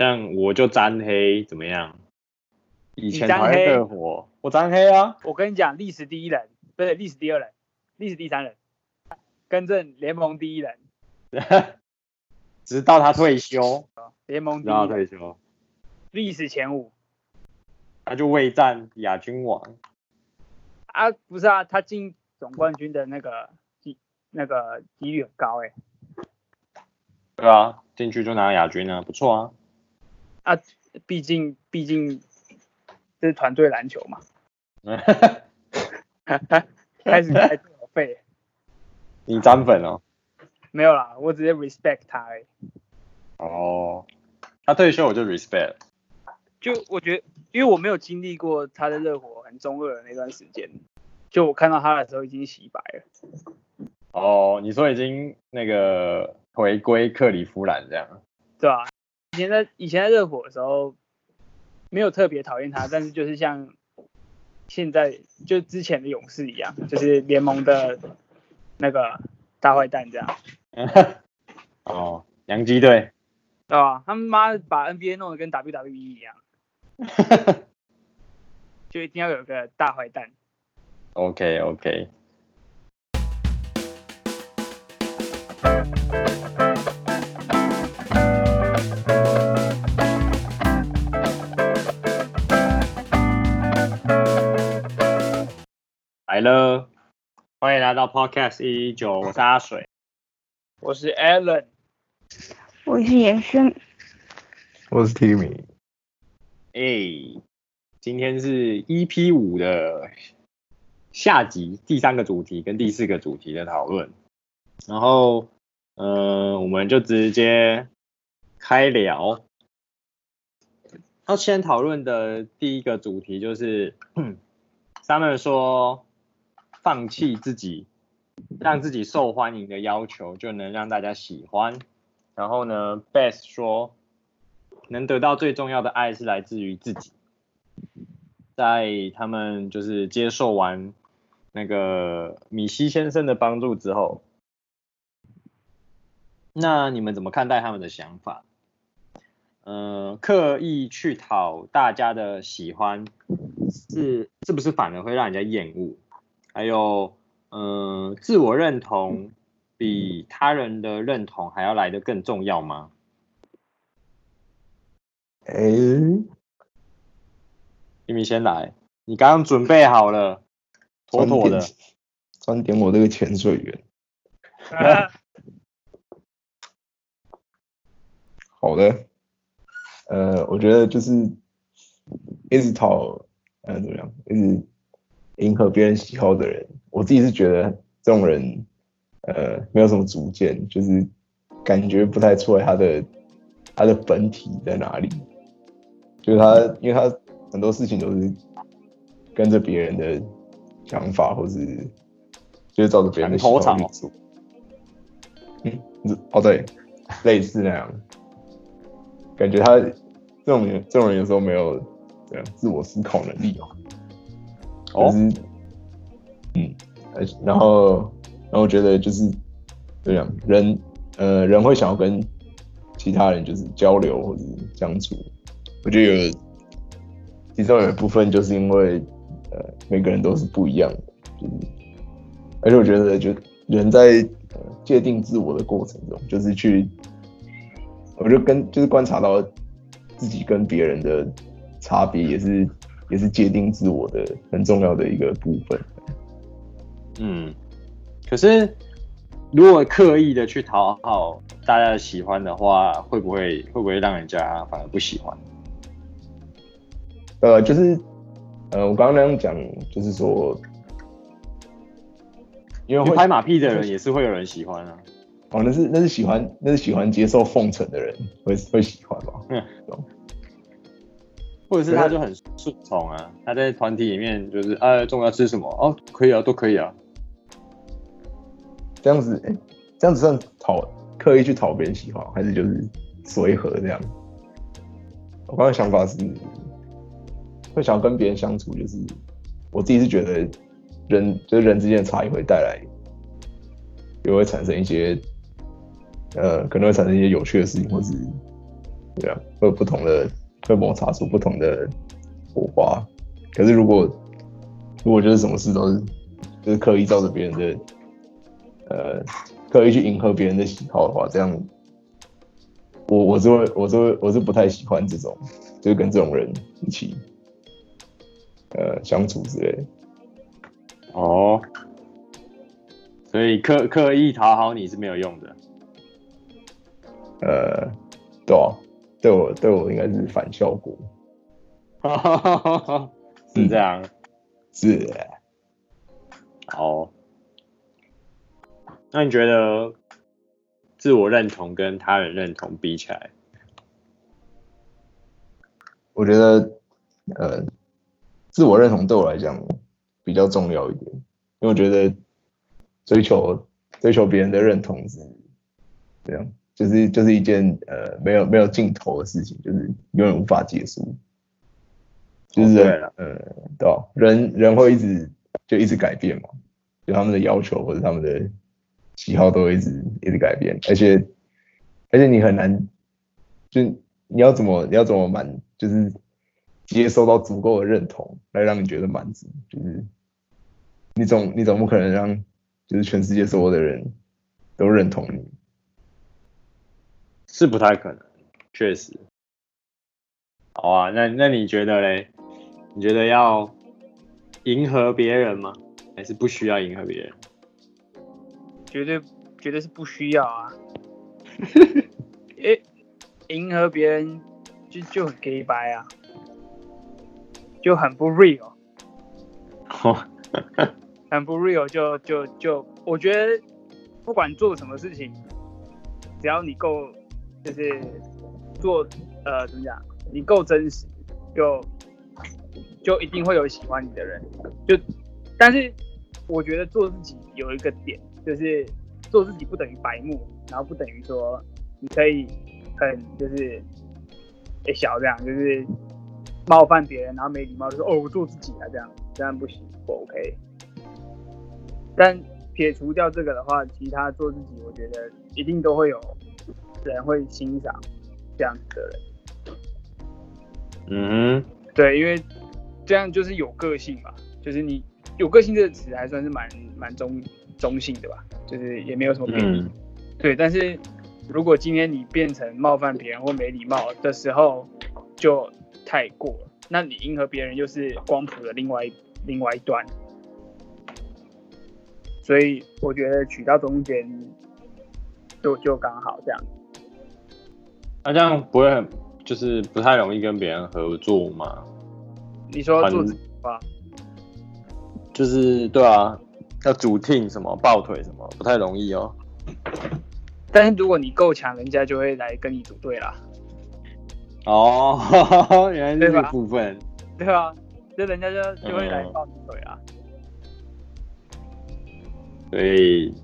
像我就沾黑怎么样？以前沾黑。热火，我沾黑啊！我跟你讲，历史第一人，不是历史第二人，历史第三人，更正联盟第一人，直到他退休，联盟第一直到退休，历史前五，他就未战亚军王。啊，不是啊，他进总冠军的那个几那个几率很高哎、欸，对啊，进去就拿亚军啊，不错啊，啊，毕竟毕竟。这是团队篮球嘛？开始开费。你沾粉哦？没有啦，我直接 respect 他而已。哦，他退休我就 respect。就我觉得，因为我没有经历过他的热火很中二的那段时间，就我看到他的时候已经洗白了。哦，你说已经那个回归克里夫兰这样？对啊，以前在以前在热火的时候。没有特别讨厌他，但是就是像现在就之前的勇士一样，就是联盟的那个大坏蛋这样。哦，洋基队。对吧？他们妈把 NBA 弄得跟 WWE 一样，就一定要有个大坏蛋。OK OK。来了，欢迎来到 Podcast 一一九，我是阿水，我是 Alan，我是严轩，我是 Timmy。哎，今天是 EP 五的下集，第三个主题跟第四个主题的讨论，然后，嗯、呃，我们就直接开聊。要先讨论的第一个主题就是，Summer 说。放弃自己，让自己受欢迎的要求，就能让大家喜欢。然后呢，Best 说，能得到最重要的爱是来自于自己。在他们就是接受完那个米西先生的帮助之后，那你们怎么看待他们的想法？嗯、呃，刻意去讨大家的喜欢，是是不是反而会让人家厌恶？还有，嗯、呃，自我认同比他人的认同还要来得更重要吗？哎、欸，你们先来，你刚刚准备好了，妥妥的，专点我这个潜水员。好的，呃，我觉得就是一直讨，呃，怎么样，一直。迎合别人喜好的人，我自己是觉得这种人，呃，没有什么主见，就是感觉不太出来他的他的本体在哪里。就是他，因为他很多事情都是跟着别人的想法，或是就是照着别人的喜好去做。嗯，哦对，类似那样，感觉他这种人，这种人有时候没有这样自我思考能力哦。哦，嗯，然后，然后我觉得就是这样，人，呃，人会想要跟其他人就是交流或者相处，我觉得有，其中有一部分就是因为，呃，每个人都是不一样的，就是，而且我觉得就人在呃界定自我的过程中，就是去，我就跟就是观察到自己跟别人的差别也是。也是界定自我的很重要的一个部分。嗯，可是如果刻意的去讨好大家的喜欢的话，会不会会不会让人家反而不喜欢？呃，就是呃，我刚刚那样讲，就是说，因为拍马屁的人也是会有人喜欢啊。哦，那是那是喜欢那是喜欢接受奉承的人会会喜欢吧？嗯。或者是他就很顺从啊，他在团体里面就是，啊，中午要吃什么？哦，可以啊，都可以啊。这样子，这样子算讨刻意去讨别人喜欢，还是就是随和这样？我刚才想法是，会想跟别人相处，就是我自己是觉得人就是人之间的差异会带来，也会产生一些，呃，可能会产生一些有趣的事情，或是对啊，会有不同的，会摩擦出不同的火花。可是如果如果就是什么事都是就是刻意照着别人的，呃，刻意去迎合别人的喜好的话，这样我我是会我是会我是不太喜欢这种，就是跟这种人一起呃相处之类的。哦，所以刻刻意讨好你是没有用的。呃，对啊，对我对我应该是反效果。是这样。嗯、是。好。那你觉得自我认同跟他人认同比起来？我觉得，呃，自我认同对我来讲比较重要一点，因为我觉得追求追求别人的认同是这样，就是就是一件呃没有没有尽头的事情，就是永远无法结束。就是呃，对吧？人人会一直就一直改变嘛，就他们的要求或者他们的喜好都会一直一直改变，而且而且你很难，就你要怎么你要怎么满，就是接收到足够的认同来让你觉得满足，就是你总你总不可能让就是全世界所有的人都认同你，是不太可能，确实。好啊，那那你觉得嘞？你觉得要迎合别人吗？还是不需要迎合别人？绝对绝对是不需要啊！诶，迎合别人就就很 gay 白啊，就很不 real。很不 real 就就就，我觉得不管做什么事情，只要你够，就是做呃怎么讲，你够真实就。就一定会有喜欢你的人，就，但是我觉得做自己有一个点，就是做自己不等于白目，然后不等于说你可以很就是诶小这样，就是冒犯别人，然后没礼貌就说哦我做自己啊这样，这样不行不 OK。但撇除掉这个的话，其他做自己，我觉得一定都会有人会欣赏这样子的人。嗯，对，因为。这样就是有个性嘛，就是你有个性这个词还算是蛮蛮中中性的吧，就是也没有什么贬义。嗯、对，但是如果今天你变成冒犯别人或没礼貌的时候，就太过了。那你迎合别人又是光谱的另外另外一端，所以我觉得取到中间就就刚好这样。那、啊、这样不会很就是不太容易跟别人合作吗？你说要做什么？就是对啊，要组 team 什么抱腿什么，不太容易哦。但是如果你够强，人家就会来跟你组队啦。哦 原来是这个部分。对吧？就人家就就会来抱你腿啊。所以，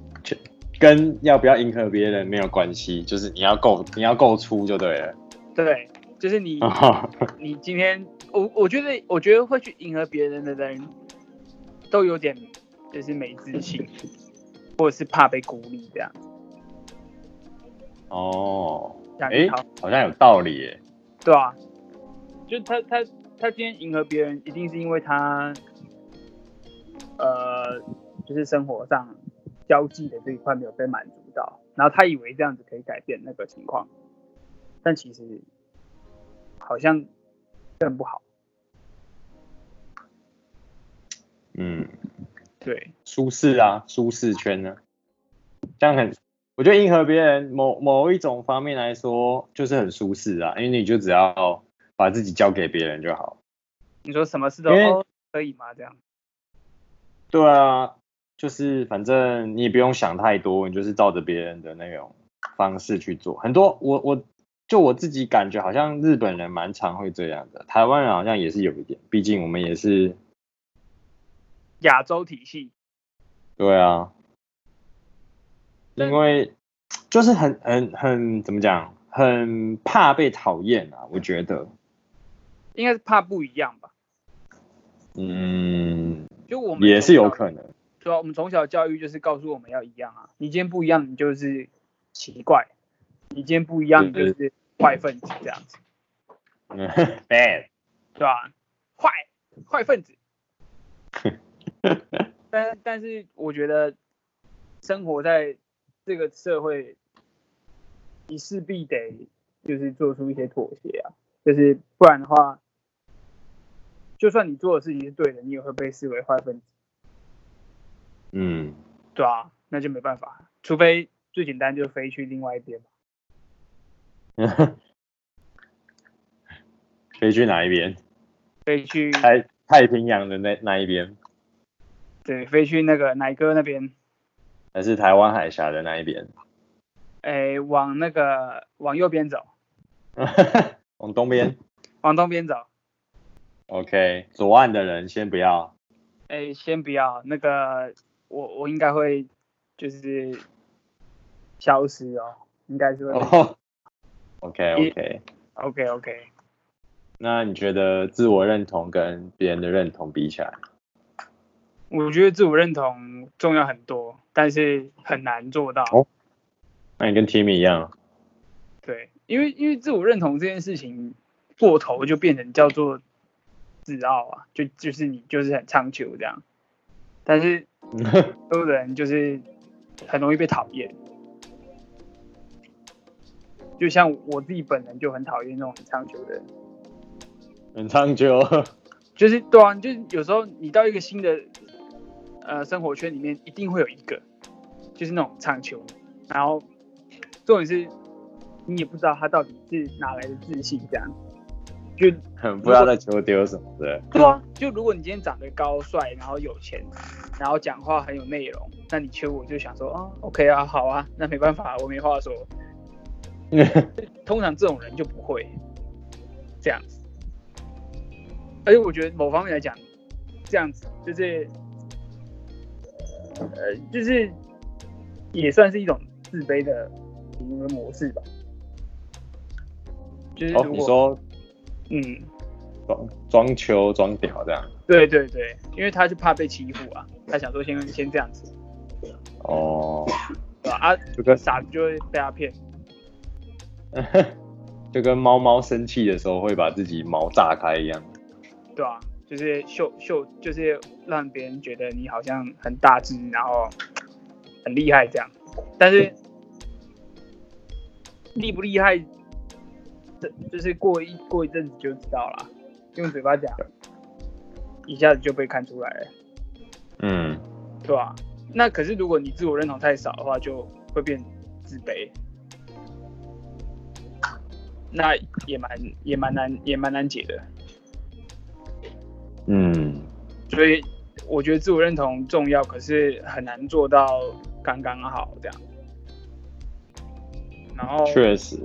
跟要不要迎合别人没有关系，就是你要够，你要够粗就对了。对，就是你，你今天。我我觉得，我觉得会去迎合别人的人，都有点就是没自信，或者是怕被孤立这样。哦，哎、欸，好像有道理耶。对啊，就他他他今天迎合别人，一定是因为他，呃，就是生活上交际的这一块没有被满足到，然后他以为这样子可以改变那个情况，但其实好像更不好。嗯，对，舒适啊，舒适圈呢、啊，这样很，我觉得迎合别人某某一种方面来说，就是很舒适啊，因为你就只要把自己交给别人就好。你说什么事都可以吗？这样？对啊，就是反正你也不用想太多，你就是照着别人的那种方式去做。很多我我就我自己感觉，好像日本人蛮常会这样的，台湾人好像也是有一点，毕竟我们也是。亚洲体系，对啊，因为就是很很很怎么讲，很怕被讨厌啊，我觉得应该是怕不一样吧。嗯，就我们也是有可能，对啊，我们从小教育就是告诉我们要一样啊，你今天不一样，你就是奇怪；你今天不一样，你就是坏分子这样子。嗯，bad，对吧？坏坏分子。但但是我觉得生活在这个社会，你势必得就是做出一些妥协啊，就是不然的话，就算你做的事情是对的，你也会被视为坏分子。嗯，对啊，那就没办法，除非最简单就飞去另外一边嘛。飞去哪一边？飞去太太平洋的那那一边。对，飞去那个奶哥那边。还是台湾海峡的那一边？哎，往那个往右边走。往东边。往东边走。OK，左岸的人先不要。哎，先不要，那个我我应该会就是消失哦，应该是会。Oh, OK OK OK OK。那你觉得自我认同跟别人的认同比起来？我觉得自我认同重要很多，但是很难做到。哦，那你跟 Timmy 一样。对，因为因为自我认同这件事情过头就变成叫做自傲啊，就就是你就是很唱秋这样，但是 有的人就是很容易被讨厌，就像我自己本人就很讨厌那种很唱秋的人。很唱秋，就是对啊，就是有时候你到一个新的呃生活圈里面，一定会有一个，就是那种唱秋，然后重点是你也不知道他到底是哪来的自信，这样就很不知道在求丢什么的。对啊，就如果你今天长得高帅，然后有钱，然后讲话很有内容，那你求我就想说啊，OK 啊，好啊，那没办法，我没话说。通常这种人就不会这样子。而且我觉得某方面来讲，这样子就是，呃，就是也算是一种自卑的行为模式吧。就是、哦、你说，嗯，装装球装屌这样。对对对，因为他就怕被欺负啊，他想说先先这样子。哦。对吧？啊，这个傻子就会被他骗。就跟猫猫生气的时候会把自己毛炸开一样。对啊，就是秀秀，就是让别人觉得你好像很大只，然后很厉害这样。但是厉不厉害，这就是过一过一阵子就知道了。用嘴巴讲，一下子就被看出来了。嗯，对啊。那可是如果你自我认同太少的话，就会变自卑。那也蛮也蛮难也蛮难解的。嗯，所以我觉得自我认同重要，可是很难做到刚刚好这样。然后确实，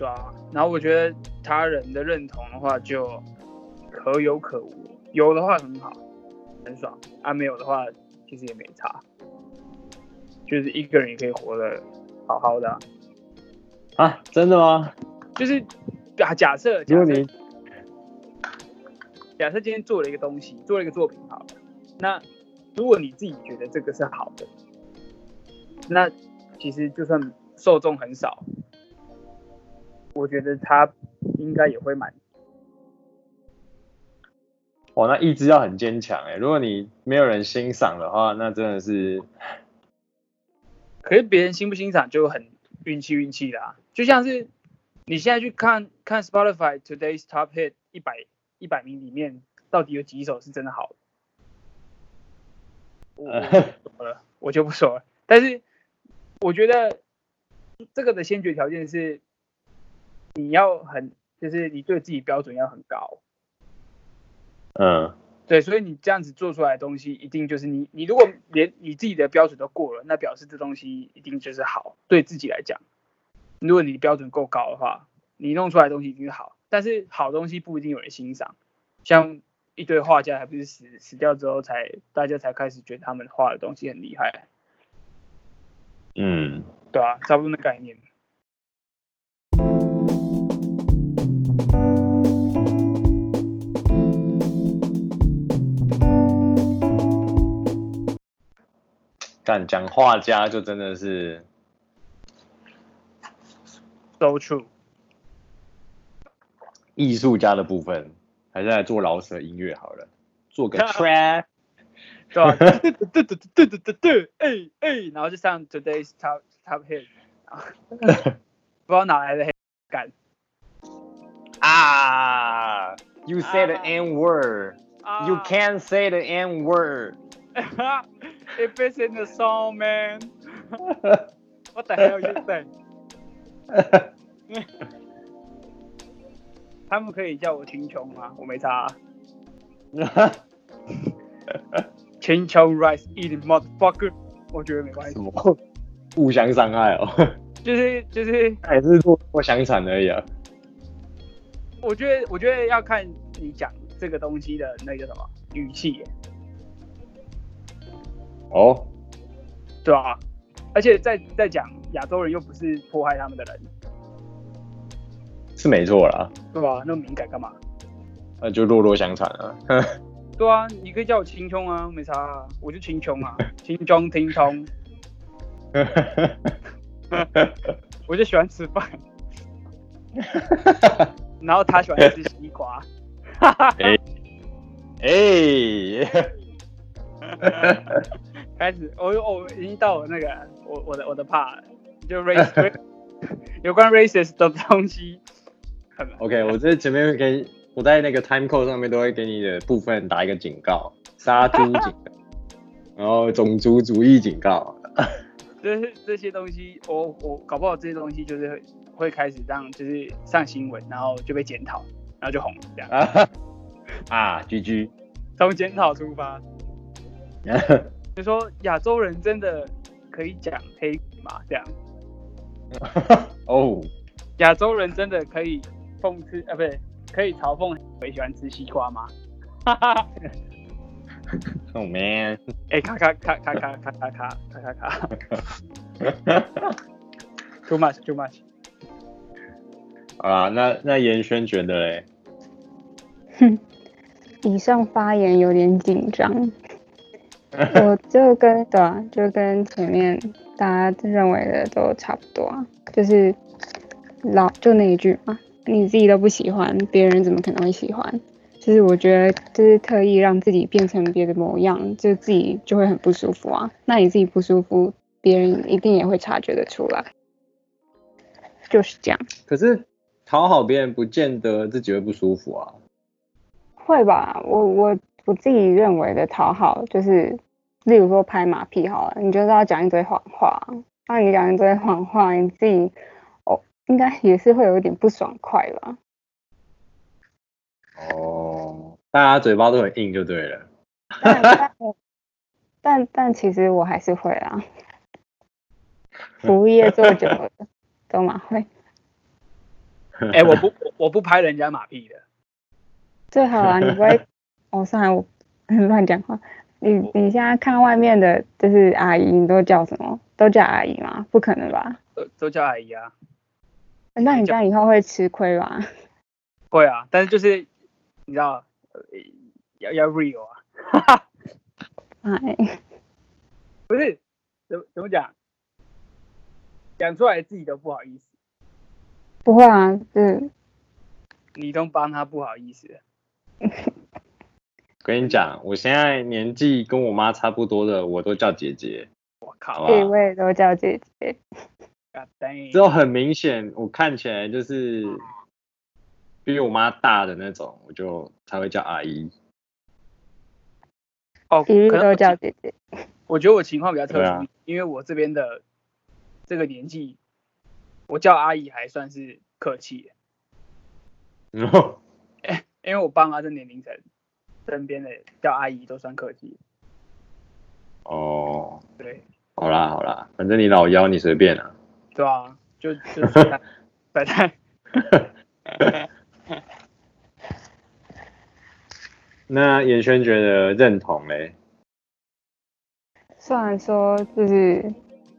对啊。然后我觉得他人的认同的话，就可有可无。有的话很好，很爽；啊，没有的话，其实也没差。就是一个人也可以活得好好的啊。啊，真的吗？就是假假设，假设。假设今天做了一个东西，做了一个作品，好了，那如果你自己觉得这个是好的，那其实就算受众很少，我觉得他应该也会满。哦，那意志要很坚强哎！如果你没有人欣赏的话，那真的是……可是别人欣不欣赏就很运气运气啦，就像是你现在去看看 Spotify Today's Top Hit 一百。一百名里面到底有几首是真的好的？我 我就不说了。但是我觉得这个的先决条件是你要很，就是你对自己标准要很高。嗯，对，所以你这样子做出来的东西，一定就是你，你如果连你自己的标准都过了，那表示这东西一定就是好。对自己来讲，如果你标准够高的话，你弄出来的东西一定是好。但是好东西不一定有人欣赏，像一堆画家还不是死死掉之后才大家才开始觉得他们画的东西很厉害。嗯，对啊，差不多的概念。敢讲画家就真的是，so true。艺术家的部分还是来做饶舌音乐好了，做个 trap，对吧？对对对对对对对，哎哎，然后就上 today's top top hit，不知道哪来的黑感啊！You say the N word, you can't say the N word. If it's in the song, man. What the hell you say? 他们可以叫我秦琼吗？我没差、啊。青琼 rice eating motherfucker，我觉得没关系。什么？互相伤害哦。就是就是，还是做做相残而已啊。我觉得我觉得要看你讲这个东西的那个什么语气。哦。对啊，而且在在讲亚洲人又不是迫害他们的人。是没错啦，对吧？那么敏感干嘛？那就弱弱相残啊。对啊，你可以叫我青葱啊，没差啊，我就青琼啊，青葱听葱。我就喜欢吃饭。然后他喜欢吃西瓜。哎哎，开始，我我已经到我那个我我的我的 part，就 race 有关 racist 的东西。OK，我在前面给我在那个 time code 上面都会给你的部分打一个警告，杀猪警告，然后种族主义警告。就是这些东西，我我搞不好这些东西就是会开始让就是上新闻，然后就被检讨，然后就红了这样。啊，GG，从检讨出发。就说亚洲人真的可以讲黑语吗？这样。哦，亚洲人真的可以。讽刺啊，不对，可以嘲讽我喜欢吃西瓜吗？哈 哈，Oh man！哎，咔咔咔咔咔咔咔咔咔咔，Too much，Too much。好啦，那那严轩觉得嘞？哼，以上发言有点紧张。我就跟对啊，就跟前面大家认为的都差不多啊，就是老就那一句嘛。你自己都不喜欢，别人怎么可能会喜欢？就是我觉得，就是特意让自己变成别的模样，就自己就会很不舒服啊。那你自己不舒服，别人一定也会察觉得出来，就是这样。可是讨好别人，不见得自己会不舒服啊。会吧？我我我自己认为的讨好，就是例如说拍马屁好了，你就是要讲一堆谎话，那你讲一堆谎话，你自己哦。应该也是会有一点不爽快吧。哦，大家嘴巴都很硬就对了。但但但，但其实我还是会啊。服务业做久了，都蛮会。哎、欸，我不我不拍人家马屁的。最好啊，你不会。哦，算了，我 乱讲话。你你现在看外面的，就是阿姨，你都叫什么？都叫阿姨吗？不可能吧？都都叫阿姨啊。那你这样以后会吃亏吧？会啊，但是就是你知道，要要 real 啊，哈哈，哎，不是，怎怎么讲？讲出来自己都不好意思。不会啊，是，你都帮他不好意思。跟你讲，我现在年纪跟我妈差不多的，我都叫姐姐。我靠，对，我也都叫姐姐。之后很明显，我看起来就是比我妈大的那种，我就才会叫阿姨。哦，可能都叫姐姐。我觉得我情况比较特殊，啊、因为我这边的这个年纪，我叫阿姨还算是客气。哦，因为我爸妈这年龄层，身边的叫阿姨都算客气。哦，对，好啦好啦，反正你老幺，你随便啊。对啊，就就摆 摊。那严轩觉得认同嘞？虽然说就是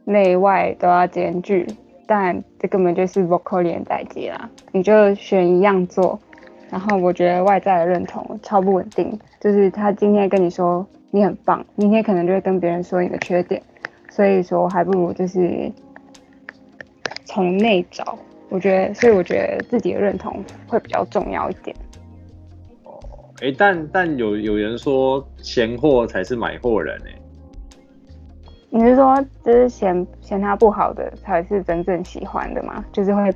内外都要兼具，但这根本就是 vocal 连代机啦。你就选一样做，然后我觉得外在的认同超不稳定。就是他今天跟你说你很棒，明天可能就会跟别人说你的缺点，所以说还不如就是。从内找我觉得，所以我觉得自己的认同会比较重要一点。哦，哎，但但有有人说嫌货才是买货人哎。你是说，就是嫌嫌他不好的才是真正喜欢的吗？就是会，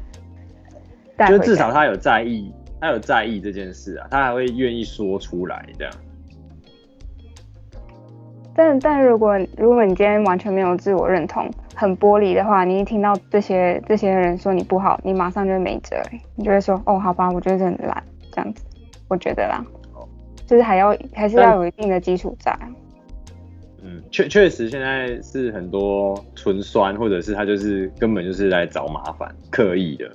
就至少他有在意，他有在意这件事啊，他还会愿意说出来这样。但但如果如果你今天完全没有自我认同，很玻璃的话，你一听到这些这些人说你不好，你马上就没辙，你就会说哦，好吧，我觉得这很烂，这样子，我觉得啦，就是还要还是要有一定的基础在。嗯，确确实现在是很多纯酸，或者是他就是根本就是来找麻烦，刻意的。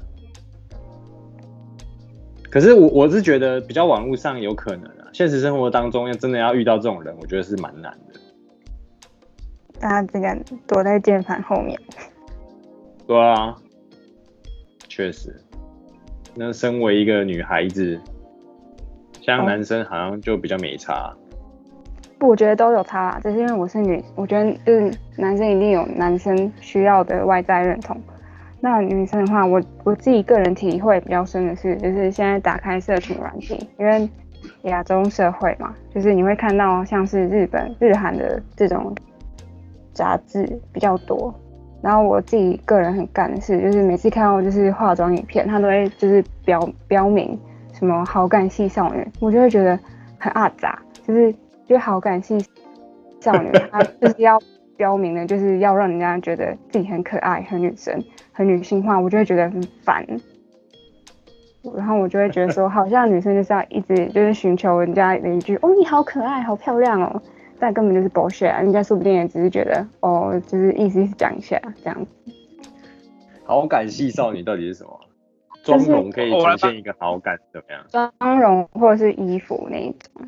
可是我我是觉得比较网络上有可能啊，现实生活当中要真的要遇到这种人，我觉得是蛮难的。大家这个躲在键盘后面。对啊，确实。那身为一个女孩子，像男生好像就比较没差。不，我觉得都有差啦，只是因为我是女，我觉得就是男生一定有男生需要的外在认同。那女生的话，我我自己个人体会比较深的是，就是现在打开社群软体，因为亚洲社会嘛，就是你会看到像是日本、日韩的这种。杂志比较多，然后我自己个人很干的是，就是每次看到就是化妆影片，他都会就是标标明什么好感系少女，我就会觉得很阿杂，就是就好感系少女，她就是要标明的，就是要让人家觉得自己很可爱、很女生、很女性化，我就会觉得很烦。然后我就会觉得说，好像女生就是要一直就是寻求人家的一句哦，你好可爱，好漂亮哦。但根本就是 bullshit 啊！人家说不定也只是觉得，哦，就是意思意思讲一下这样子。好感系少女到底是什么？妆容可以呈现一个好感，怎么样？妆容或者是衣服那一种。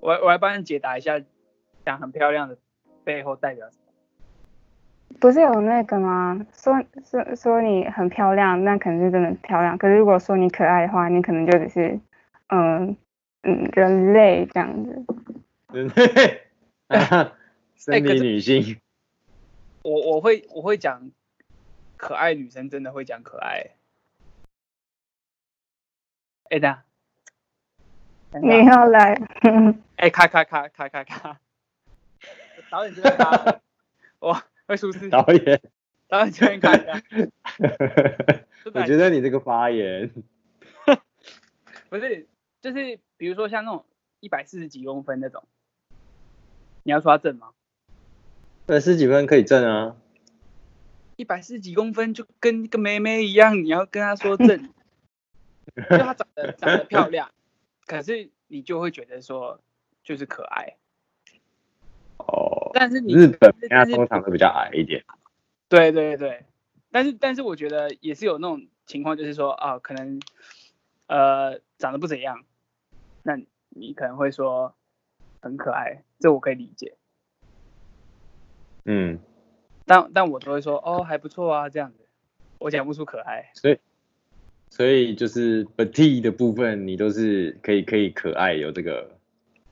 我我来帮你解答一下，讲很漂亮的背后代表什么？不是有那个吗？说说说你很漂亮，那可能是真的漂亮。可是如果说你可爱的话，你可能就只是，嗯嗯，人类这样子。人类，生理女性。欸、我我会我会讲可爱女生真的会讲可爱。哎、欸、的，你要来？哎、欸，咔咔咔咔咔咔。导演这边卡。哇，会出事。导演。导演这边看一下。我觉得你这个发言，不是，就是比如说像那种一百四十几公分那种。你要说他正吗？一百四十几分可以正啊，一百四十几公分就跟个妹妹一样，你要跟她说正，就她长得长得漂亮，可是你就会觉得说就是可爱。哦，但是你日本人家通常会比较矮一点。对对对，但是但是我觉得也是有那种情况，就是说啊，可能呃长得不怎样，那你可能会说。很可爱，这我可以理解。嗯，但但我都会说哦，还不错啊，这样子，我讲不出可爱。所以，所以就是 petite 的部分，你都是可以可以可爱有这个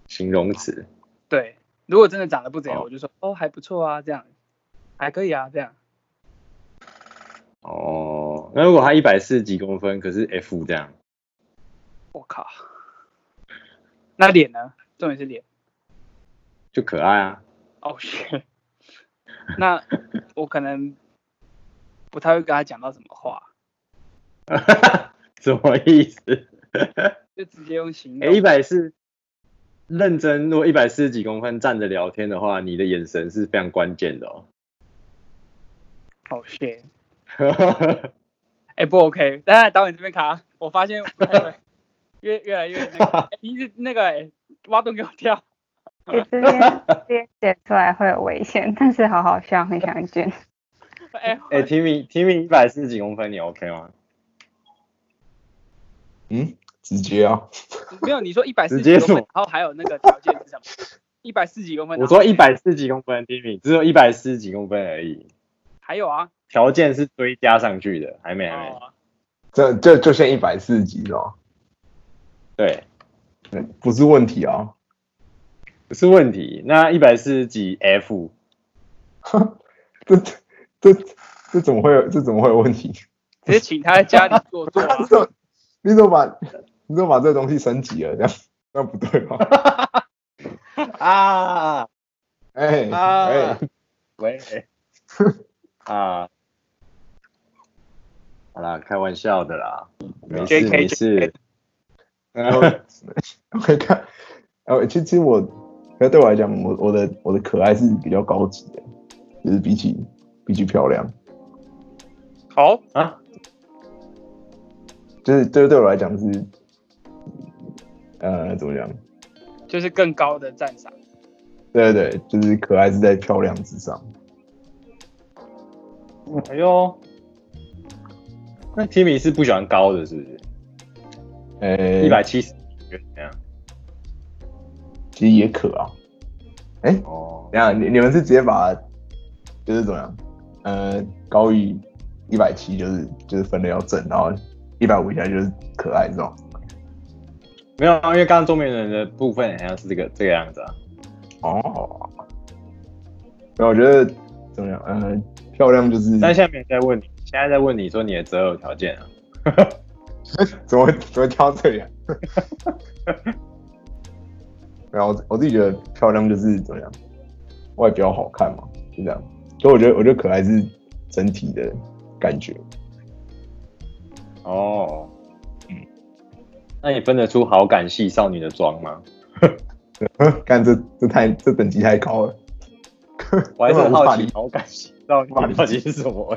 形容词。对，如果真的长得不怎样，哦、我就说哦，还不错啊，这样还可以啊，这样。哦，那如果他一百四十几公分，可是 F 这样，我靠，那脸呢？重点是脸。就可爱啊！哦，是。那我可能不太会跟他讲到什么话。什么意思？就直接用形容。哎，一百四，认真，如果一百四十几公分站着聊天的话，你的眼神是非常关键的哦。哦，是。哎，不 OK，等下导演这边卡，我发现越越来越那个，你是那个哎，挖洞给我跳。其实这边这边写出来会有危险，但是好好笑，很想见。哎哎，Timmy Timmy 一百四十几公分，你 OK 吗？嗯，直接啊。没有，你说一百四十几公分，然后还有那个条件是什么？一百四十几公分。我说一百四十几公分第一名只有一百四十几公分而已。还有啊？条件是追加上去的，还没还没。这这就限一百四十几哦。对，不是问题啊。不是问题，那一百四十几 F，这这这这怎么会有这怎么会有问题？直接请他在家里坐坐、啊。你怎么把你怎么把这个东西升级了？这样 那不对吗？啊！哎哎，喂！啊！好啦，开玩笑的啦，没事没事。然后我看，呃，其实我，那对我来讲，我我的我的可爱是比较高级的，就是比起比起漂亮。好啊，就是这个对我来讲是，呃，怎么讲？就是更高的赞赏。对对对，就是可爱是在漂亮之上。哎呦，那 Timmy 是不喜欢高的，是不是？呃，一百七十，怎样？其实也可啊。哎、欸，哦，等下，你你们是直接把，就是怎么样？呃，高于一百七就是就是分的要正，然后一百五以下就是可爱这种。没有啊，因为刚刚中年人的部分好像是这个这个样子啊。哦。那我觉得怎么样？呃，漂亮就是。但下面在问你，现在在问你说你的择偶条件啊。怎么会怎么会挑这样？然后我自己觉得漂亮就是怎么样，外表好看嘛，就这样。所以我觉得我觉得可爱是整体的感觉。哦，嗯，那你分得出好感系少女的妆吗？看这这太这等级太高了。我还是很好奇好感系少女 到底是什么？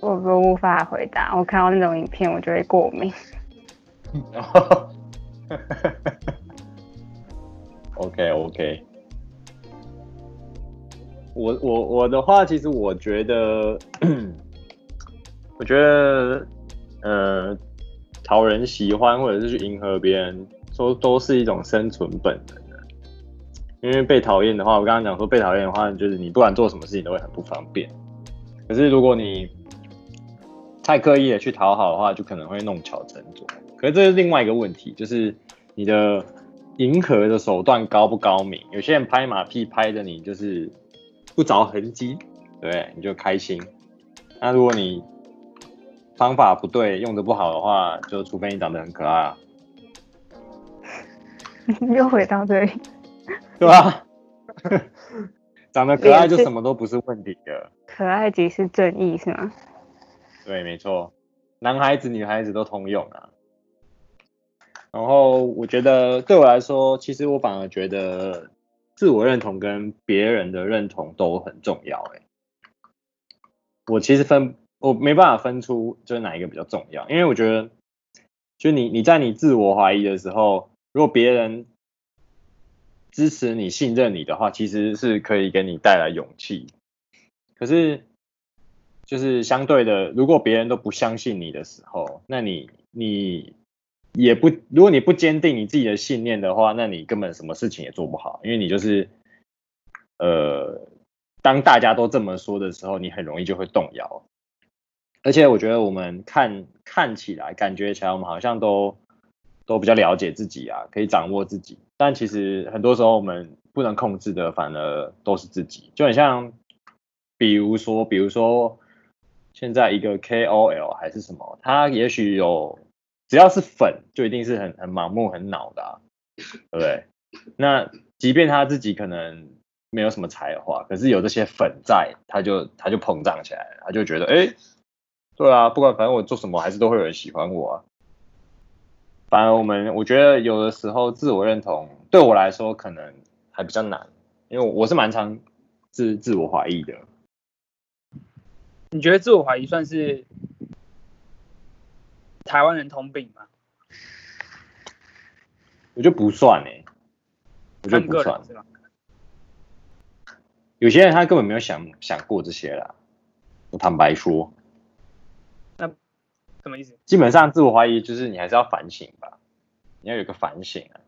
我都无法回答，我看到那种影片我就会过敏。OK OK，我我我的话，其实我觉得，我觉得，呃，讨人喜欢或者是去迎合别人，都都是一种生存本能。因为被讨厌的话，我刚刚讲说被讨厌的话，就是你不管做什么事情都会很不方便。可是如果你太刻意的去讨好的话，就可能会弄巧成拙。可是这是另外一个问题，就是你的迎合的手段高不高明？有些人拍马屁拍的你就是不着痕迹，对，你就开心。那如果你方法不对，用的不好的话，就除非你长得很可爱啊。又回到这里，对吧？长得可爱就什么都不是问题的。可爱即是正义，是吗？对，没错，男孩子、女孩子都通用啊。然后我觉得，对我来说，其实我反而觉得自我认同跟别人的认同都很重要。哎，我其实分，我没办法分出就是哪一个比较重要，因为我觉得，就你你在你自我怀疑的时候，如果别人支持你、信任你的话，其实是可以给你带来勇气。可是。就是相对的，如果别人都不相信你的时候，那你你也不，如果你不坚定你自己的信念的话，那你根本什么事情也做不好，因为你就是，呃，当大家都这么说的时候，你很容易就会动摇。而且我觉得我们看看起来、感觉起来，我们好像都都比较了解自己啊，可以掌握自己，但其实很多时候我们不能控制的，反而都是自己。就很像，比如说，比如说。现在一个 KOL 还是什么，他也许有，只要是粉，就一定是很很盲目、很脑的、啊，对不对？那即便他自己可能没有什么才华，可是有这些粉在，他就他就膨胀起来，他就觉得，哎，对啊，不管反正我做什么，还是都会有人喜欢我啊。反而我们，我觉得有的时候自我认同对我来说可能还比较难，因为我是蛮常自自我怀疑的。你觉得自我怀疑算是台湾人通病吗？我觉得不算哎、欸，我觉得不算。有些人他根本没有想想过这些啦。我坦白说，那什么意思？基本上自我怀疑就是你还是要反省吧，你要有个反省啊。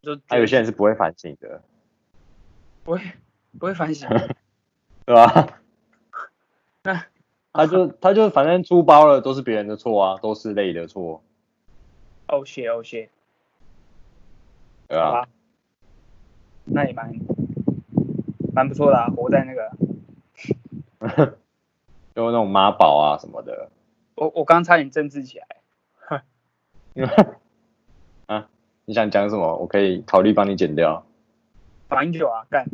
就还有些人是不会反省的，不会不会反省。对吧？那他就他就反正出包了，都是别人的错啊，都是累的错。哦谢哦谢。对啊。那也蛮蛮不错的啊，活在那个，就那种妈宝啊什么的。我我刚差点政治起来。啊，你想讲什么？我可以考虑帮你剪掉。马英九啊，干。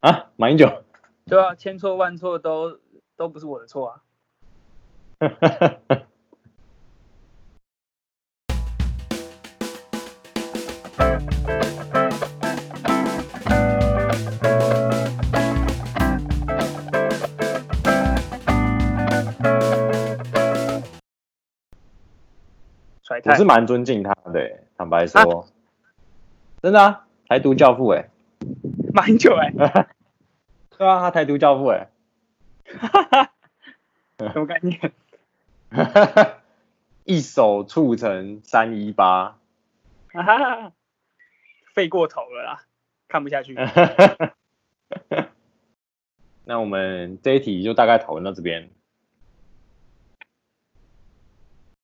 啊，马英九。对啊，千错万错都都不是我的错啊。我是蛮尊敬他的，坦白说，啊、真的啊，台独教父哎，马英九哎，对啊，他台独教父哎，哈哈，什么概念？哈 哈一手促成三一八，哈哈，废过头了啦，看不下去。那我们这一题就大概讨论到这边。